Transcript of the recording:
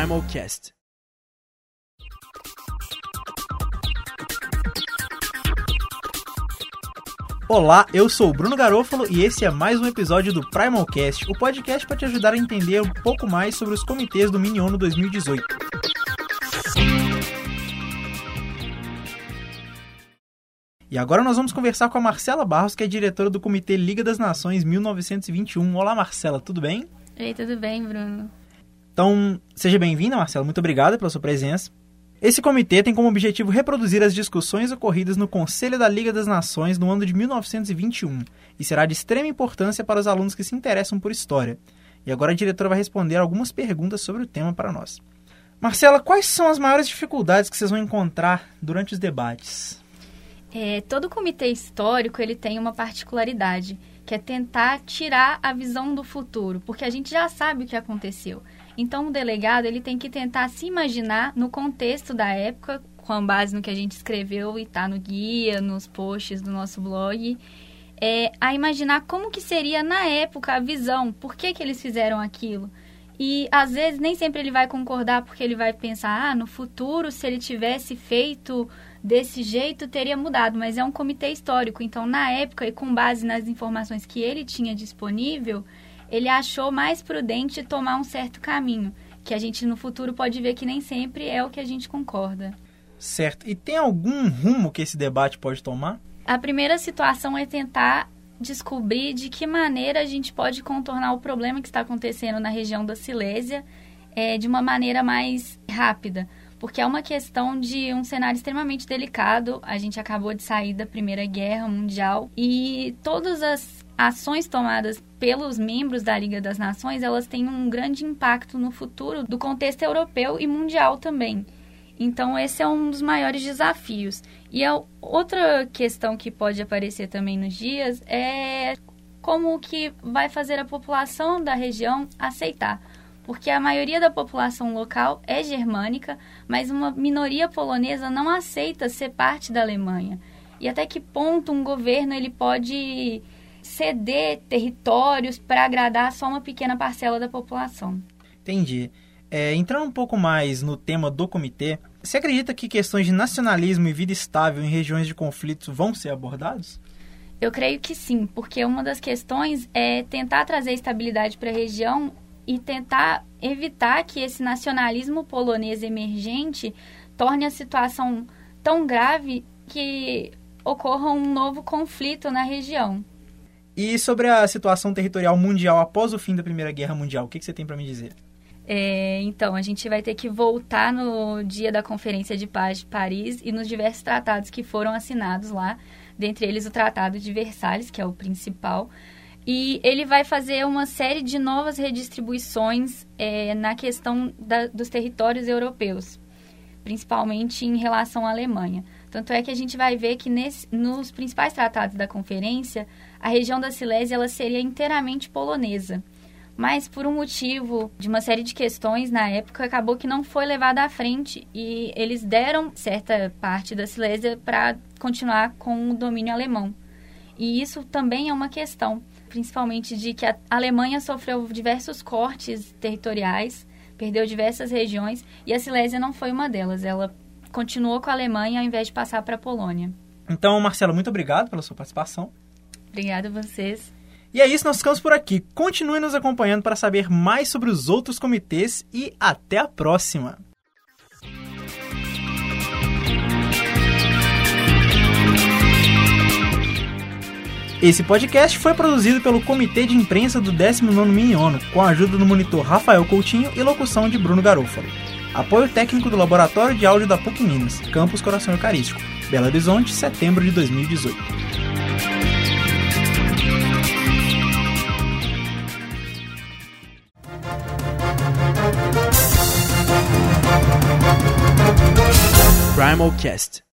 Primal Cast. Olá, eu sou o Bruno Garofalo e esse é mais um episódio do Primalcast, o podcast para te ajudar a entender um pouco mais sobre os comitês do Mini ONU 2018. E agora nós vamos conversar com a Marcela Barros, que é diretora do Comitê Liga das Nações 1921. Olá, Marcela, tudo bem? Oi, tudo bem, Bruno? Então, seja bem-vinda, Marcela. Muito obrigada pela sua presença. Esse comitê tem como objetivo reproduzir as discussões ocorridas no Conselho da Liga das Nações no ano de 1921 e será de extrema importância para os alunos que se interessam por história. E agora a diretora vai responder algumas perguntas sobre o tema para nós. Marcela, quais são as maiores dificuldades que vocês vão encontrar durante os debates? É, todo comitê histórico ele tem uma particularidade, que é tentar tirar a visão do futuro, porque a gente já sabe o que aconteceu. Então o delegado ele tem que tentar se imaginar no contexto da época, com base no que a gente escreveu e está no guia, nos posts do nosso blog, é, a imaginar como que seria na época a visão, por que, que eles fizeram aquilo. E às vezes nem sempre ele vai concordar porque ele vai pensar, ah, no futuro se ele tivesse feito desse jeito teria mudado, mas é um comitê histórico. Então, na época e com base nas informações que ele tinha disponível, ele achou mais prudente tomar um certo caminho, que a gente no futuro pode ver que nem sempre é o que a gente concorda. Certo. E tem algum rumo que esse debate pode tomar? A primeira situação é tentar descobrir de que maneira a gente pode contornar o problema que está acontecendo na região da Silésia é, de uma maneira mais rápida porque é uma questão de um cenário extremamente delicado. A gente acabou de sair da Primeira Guerra Mundial e todas as ações tomadas pelos membros da Liga das Nações, elas têm um grande impacto no futuro do contexto europeu e mundial também. Então, esse é um dos maiores desafios. E a outra questão que pode aparecer também nos dias é como que vai fazer a população da região aceitar porque a maioria da população local é germânica, mas uma minoria polonesa não aceita ser parte da Alemanha. E até que ponto um governo ele pode ceder territórios para agradar só uma pequena parcela da população? Entendi. É, entrando um pouco mais no tema do comitê, você acredita que questões de nacionalismo e vida estável em regiões de conflito vão ser abordados? Eu creio que sim, porque uma das questões é tentar trazer estabilidade para a região e tentar evitar que esse nacionalismo polonês emergente torne a situação tão grave que ocorra um novo conflito na região. E sobre a situação territorial mundial após o fim da Primeira Guerra Mundial, o que, você tem para me dizer? É, então, a gente vai ter que voltar no dia da Conferência de Paz de Paris e nos diversos tratados que foram assinados lá, dentre eles o Tratado de Versalhes, que é o principal, e ele vai fazer uma série de novas redistribuições é, na questão da, dos territórios europeus, principalmente em relação à Alemanha. Tanto é que a gente vai ver que nesse, nos principais tratados da conferência, a região da Silésia ela seria inteiramente polonesa. Mas por um motivo de uma série de questões na época, acabou que não foi levada à frente e eles deram certa parte da Silésia para continuar com o domínio alemão. E isso também é uma questão, principalmente de que a Alemanha sofreu diversos cortes territoriais, perdeu diversas regiões e a Silésia não foi uma delas. Ela continuou com a Alemanha ao invés de passar para a Polônia. Então, Marcelo, muito obrigado pela sua participação. Obrigada a vocês. E é isso, nós ficamos por aqui. Continue nos acompanhando para saber mais sobre os outros comitês e até a próxima! Esse podcast foi produzido pelo Comitê de Imprensa do 19º Mini ONU, com a ajuda do monitor Rafael Coutinho e locução de Bruno Garofalo. Apoio técnico do Laboratório de Áudio da PUC Minas, Campus Coração Eucarístico, Belo Horizonte, setembro de 2018. Primal Cast